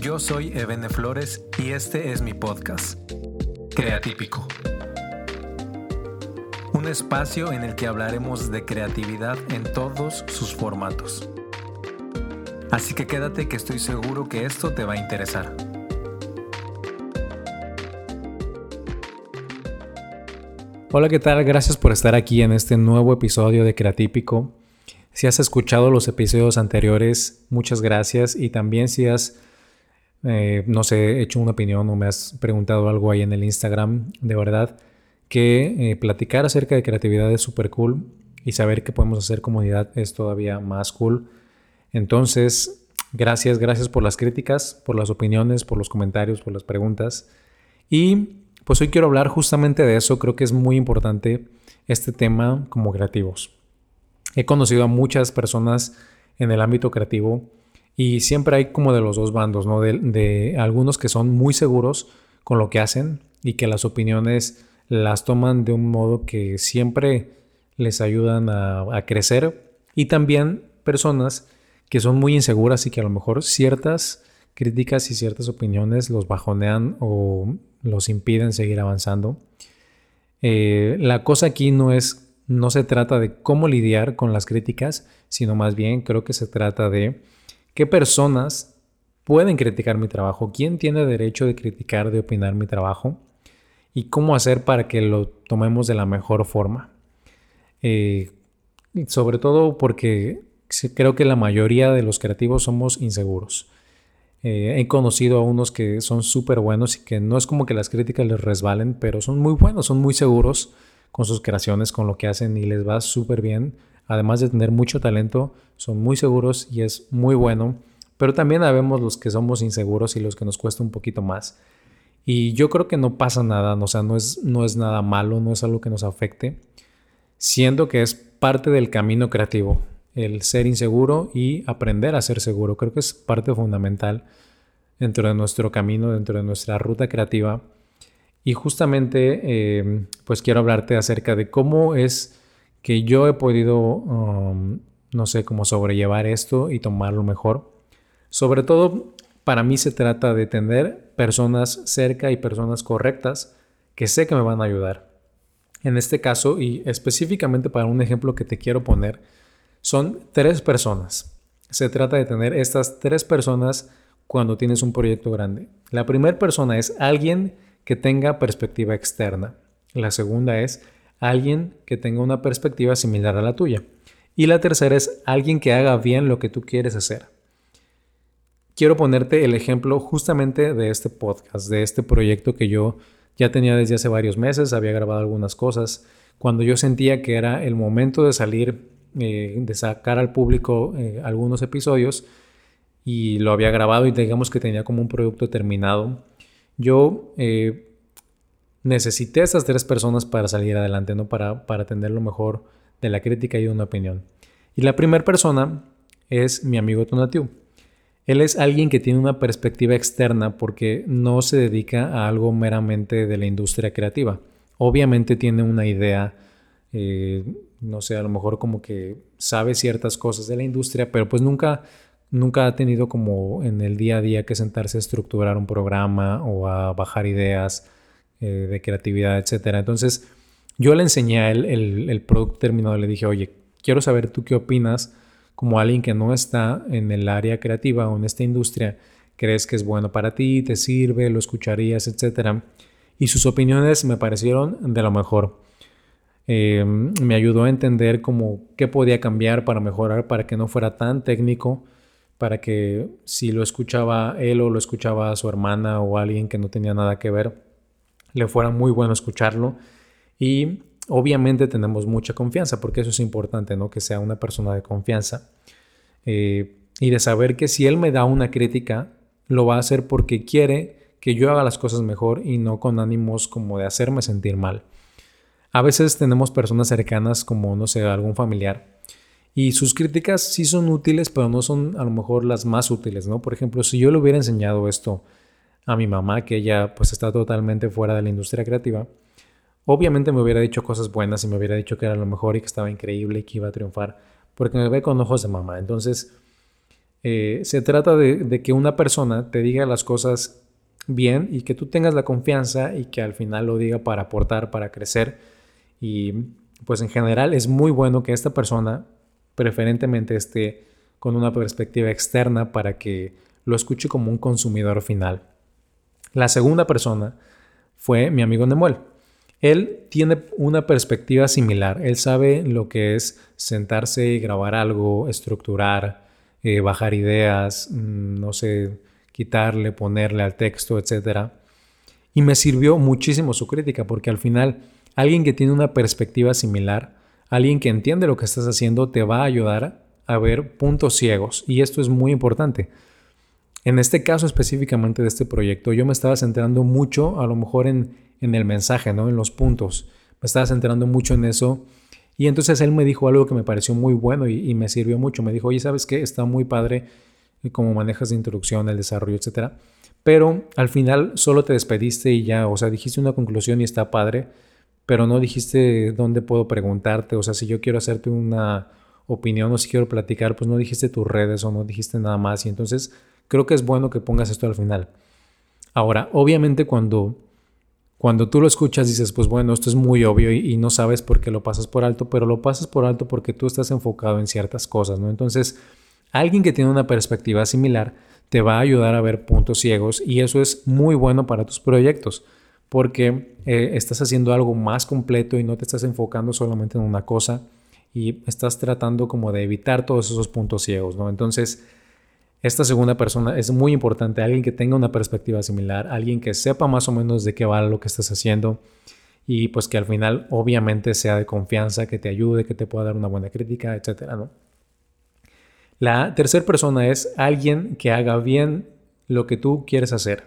Yo soy Ebene Flores y este es mi podcast, Creatípico. Un espacio en el que hablaremos de creatividad en todos sus formatos. Así que quédate que estoy seguro que esto te va a interesar. Hola, ¿qué tal? Gracias por estar aquí en este nuevo episodio de Creatípico. Si has escuchado los episodios anteriores, muchas gracias. Y también si has, eh, no sé, hecho una opinión o me has preguntado algo ahí en el Instagram, de verdad que eh, platicar acerca de creatividad es súper cool y saber que podemos hacer comunidad es todavía más cool. Entonces, gracias, gracias por las críticas, por las opiniones, por los comentarios, por las preguntas. Y pues hoy quiero hablar justamente de eso. Creo que es muy importante este tema como creativos. He conocido a muchas personas en el ámbito creativo y siempre hay como de los dos bandos, ¿no? De, algunos que son muy seguros con lo que hacen y que las opiniones las toman de un modo que siempre les ayudan a, a crecer y también personas que son muy inseguras y que a lo mejor ciertas críticas y ciertas opiniones los bajonean o los impiden seguir avanzando. Eh, la cosa aquí no es, no se trata de cómo lidiar con las críticas, sino más bien creo que se trata de qué personas pueden criticar mi trabajo, quién tiene derecho de criticar, de opinar mi trabajo y cómo hacer para que lo tomemos de la mejor forma. Eh, sobre todo porque creo que la mayoría de los creativos somos inseguros. Eh, he conocido a unos que son súper buenos y que no es como que las críticas les resbalen, pero son muy buenos, son muy seguros con sus creaciones, con lo que hacen y les va súper bien. Además de tener mucho talento, son muy seguros y es muy bueno. Pero también habemos los que somos inseguros y los que nos cuesta un poquito más. Y yo creo que no pasa nada, o sea, no es, no es nada malo, no es algo que nos afecte, siendo que es parte del camino creativo el ser inseguro y aprender a ser seguro. Creo que es parte fundamental dentro de nuestro camino, dentro de nuestra ruta creativa. Y justamente, eh, pues quiero hablarte acerca de cómo es que yo he podido, um, no sé, cómo sobrellevar esto y tomarlo mejor. Sobre todo, para mí se trata de tener personas cerca y personas correctas que sé que me van a ayudar. En este caso, y específicamente para un ejemplo que te quiero poner, son tres personas. Se trata de tener estas tres personas cuando tienes un proyecto grande. La primera persona es alguien que tenga perspectiva externa. La segunda es alguien que tenga una perspectiva similar a la tuya. Y la tercera es alguien que haga bien lo que tú quieres hacer. Quiero ponerte el ejemplo justamente de este podcast, de este proyecto que yo ya tenía desde hace varios meses, había grabado algunas cosas. Cuando yo sentía que era el momento de salir eh, de sacar al público eh, algunos episodios y lo había grabado y digamos que tenía como un producto terminado. Yo eh, necesité a estas tres personas para salir adelante, ¿no? Para, para tener lo mejor de la crítica y de una opinión. Y la primera persona es mi amigo Tonatiu. Él es alguien que tiene una perspectiva externa porque no se dedica a algo meramente de la industria creativa. Obviamente tiene una idea no sé, a lo mejor como que sabe ciertas cosas de la industria, pero pues nunca, nunca ha tenido como en el día a día que sentarse a estructurar un programa o a bajar ideas eh, de creatividad, etc. Entonces, yo le enseñé a el, el producto terminado, le dije, oye, quiero saber tú qué opinas como alguien que no está en el área creativa o en esta industria, crees que es bueno para ti, te sirve, lo escucharías, etc. Y sus opiniones me parecieron de lo mejor. Eh, me ayudó a entender cómo qué podía cambiar para mejorar, para que no fuera tan técnico, para que si lo escuchaba él o lo escuchaba su hermana o alguien que no tenía nada que ver, le fuera muy bueno escucharlo. Y obviamente tenemos mucha confianza, porque eso es importante, ¿no? Que sea una persona de confianza. Eh, y de saber que si él me da una crítica, lo va a hacer porque quiere que yo haga las cosas mejor y no con ánimos como de hacerme sentir mal. A veces tenemos personas cercanas como, no sé, algún familiar. Y sus críticas sí son útiles, pero no son a lo mejor las más útiles, ¿no? Por ejemplo, si yo le hubiera enseñado esto a mi mamá, que ella pues está totalmente fuera de la industria creativa, obviamente me hubiera dicho cosas buenas y me hubiera dicho que era lo mejor y que estaba increíble y que iba a triunfar, porque me ve con ojos de mamá. Entonces, Eh, se trata de, que una persona te diga las cosas bien y que tú tengas la confianza y que al final lo diga para aportar, para crecer. Y pues en general es muy bueno que esta persona preferentemente esté con una perspectiva externa para que lo escuche como un consumidor final. La segunda persona fue mi amigo Nemuel. Él tiene una perspectiva similar. Él sabe lo que es sentarse y grabar algo, estructurar, eh, bajar ideas, mm, no sé, quitarle, ponerle al texto, etc. Y me sirvió muchísimo su crítica porque al final alguien que tiene una perspectiva similar, alguien que entiende lo que estás haciendo, te va a ayudar a ver puntos ciegos. Y esto es muy importante. En este caso específicamente de este proyecto, yo me estaba centrando mucho a lo mejor en en el mensaje, ¿no? En los puntos. Me estaba centrando mucho en eso. Y entonces él me dijo algo que me pareció muy bueno y, me sirvió mucho. Me dijo, oye, ¿sabes qué? Está muy padre cómo manejas la introducción, el desarrollo, etcétera. Pero al final solo te despediste y ya, o sea, dijiste una conclusión y está padre, pero no dijiste dónde puedo preguntarte. O sea, si yo quiero hacerte una opinión o si quiero platicar, pues no dijiste tus redes o no dijiste nada más. Y entonces creo que es bueno que pongas esto al final. Ahora, obviamente cuando cuando tú lo escuchas dices, pues bueno, esto es muy obvio y, no sabes por qué lo pasas por alto, pero lo pasas por alto porque tú estás enfocado en ciertas cosas, ¿no? Entonces, alguien que tiene una perspectiva similar te va a ayudar a ver puntos ciegos y eso es muy bueno para tus proyectos porque eh, estás haciendo algo más completo y no te estás enfocando solamente en una cosa y estás tratando como de evitar todos esos puntos ciegos, ¿no? Entonces, esta segunda persona es muy importante, alguien que tenga una perspectiva similar, alguien que sepa más o menos de qué va lo que estás haciendo y pues que al final obviamente sea de confianza, que te ayude, que te pueda dar una buena crítica, etcétera, ¿no? La tercera persona es alguien que haga bien lo que tú quieres hacer.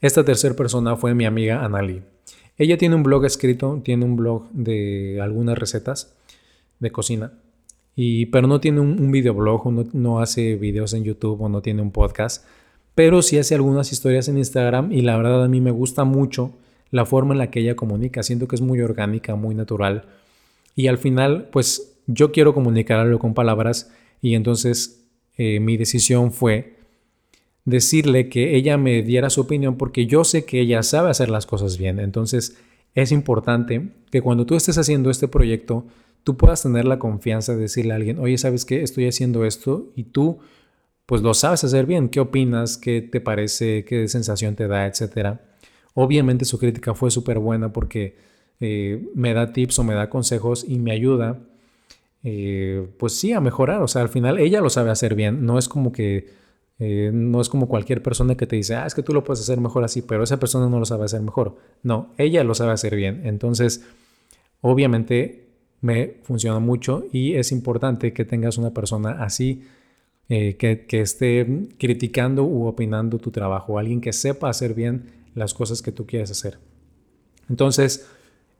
Esta tercera persona fue mi amiga Anali. Ella tiene un blog escrito, tiene un blog de algunas recetas de cocina pero no tiene un, videoblog, no, no hace videos en YouTube o no tiene un podcast, pero sí hace algunas historias en Instagram y la verdad a mí me gusta mucho la forma en la que ella comunica. Siento que es muy orgánica, muy natural. Y al final, pues yo quiero comunicarlo con palabras y entonces eh, mi decisión fue decirle que ella me diera su opinión porque yo sé que ella sabe hacer las cosas bien. Entonces es importante que cuando tú estés haciendo este proyecto, tú puedas tener la confianza de decirle a alguien, oye, ¿sabes qué? Estoy haciendo esto y tú pues lo sabes hacer bien. ¿Qué opinas? ¿Qué te parece? ¿Qué sensación te da? Etcétera. Obviamente su crítica fue súper buena porque eh, me da tips o me da consejos y me ayuda, eh, pues sí, a mejorar. O sea, al final ella lo sabe hacer bien. No es como que, eh, no es como cualquier persona que te dice, ah, es que tú lo puedes hacer mejor así, pero esa persona no lo sabe hacer mejor. No, ella lo sabe hacer bien. Entonces, obviamente me funciona mucho y es importante que tengas una persona así eh, que, que, esté criticando u opinando tu trabajo, alguien que sepa hacer bien las cosas que tú quieres hacer. Entonces,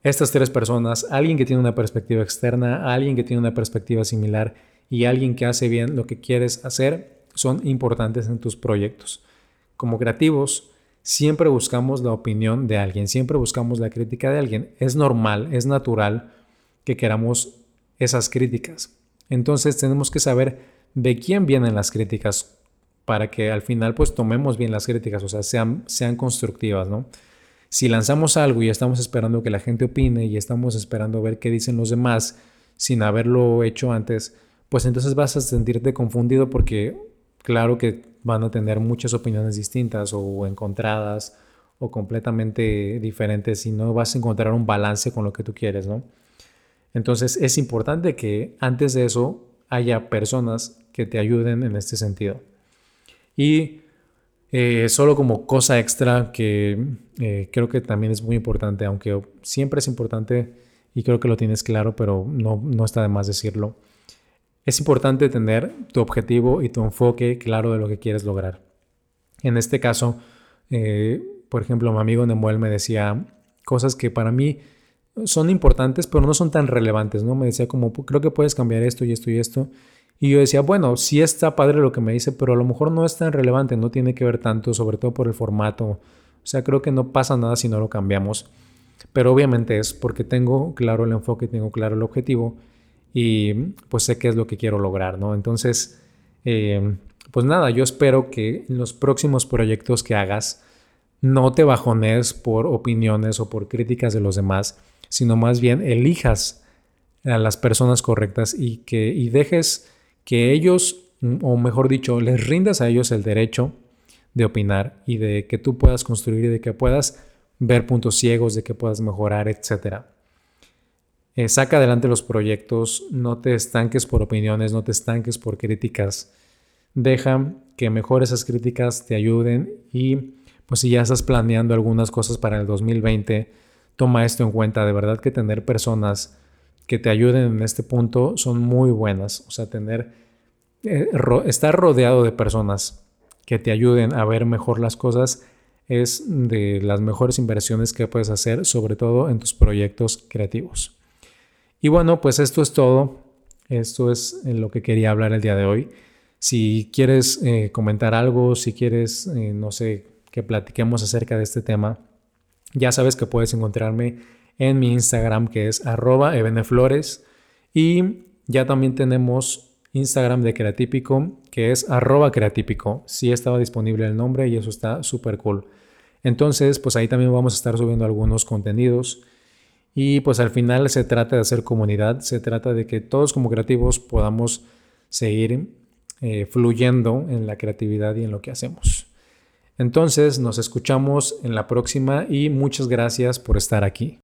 estas tres personas, alguien que tiene una perspectiva externa, alguien que tiene una perspectiva similar y alguien que hace bien lo que quieres hacer, son importantes en tus proyectos. Como creativos, siempre buscamos la opinión de alguien, siempre buscamos la crítica de alguien. Es normal, es natural que queramos esas críticas. Entonces tenemos que saber de quién vienen las críticas para que al final pues tomemos bien las críticas, o sea, sean, sean constructivas, ¿no? Si lanzamos algo y estamos esperando que la gente opine y estamos esperando ver qué dicen los demás sin haberlo hecho antes, pues entonces vas a sentirte confundido porque claro que van a tener muchas opiniones distintas o encontradas o completamente diferentes y no vas a encontrar un balance con lo que tú quieres, ¿no? Entonces es importante que antes de eso haya personas que te ayuden en este sentido. Y eh, solo como cosa extra que eh, creo que también es muy importante, aunque siempre es importante y creo que lo tienes claro, pero no, no está de más decirlo. Es importante tener tu objetivo y tu enfoque claro de lo que quieres lograr. En este caso, eh, por ejemplo, mi amigo Nemuel me decía cosas que para mí son importantes, pero no son tan relevantes, ¿no? Me decía como, creo que puedes cambiar esto y esto y esto. Y yo decía, bueno, sí está padre lo que me dice, pero a lo mejor no es tan relevante, no tiene que ver tanto, sobre todo por el formato. O sea, creo que no pasa nada si no lo cambiamos. Pero obviamente es porque tengo claro el enfoque, tengo claro el objetivo y pues sé qué es lo que quiero lograr, ¿no? Entonces, eh, pues nada, yo espero que en los próximos proyectos que hagas no te bajones por opiniones o por críticas de los demás, sino más bien elijas a las personas correctas y que y dejes que ellos, o mejor dicho, les rindas a ellos el derecho de opinar y de que tú puedas construir y de que puedas ver puntos ciegos, de que puedas mejorar, etc. Eh, saca adelante los proyectos, no te estanques por opiniones, no te estanques por críticas. Deja que mejor esas críticas te ayuden y pues si ya estás planeando algunas cosas para el 2020, toma esto en cuenta. De verdad que tener personas que te ayuden en este punto son muy buenas. O sea, tener, eh, estar rodeado de personas que te ayuden a ver mejor las cosas es de las mejores inversiones que puedes hacer, sobre todo en tus proyectos creativos. Y bueno, pues esto es todo. Esto es lo que quería hablar el día de hoy. Si quieres eh, comentar algo, si quieres, eh, no sé, que platiquemos acerca de este tema, ya sabes que puedes encontrarme en mi Instagram que es arroba ebeneflores y ya también tenemos Instagram de Creatípico, que es arroba creatípico. Sí estaba disponible el nombre y eso está súper cool. Entonces, pues ahí también vamos a estar subiendo algunos contenidos. Y pues al final se trata de hacer comunidad, se trata de que todos como creativos podamos seguir eh, fluyendo en la creatividad y en lo que hacemos. Entonces, nos escuchamos en la próxima y muchas gracias por estar aquí.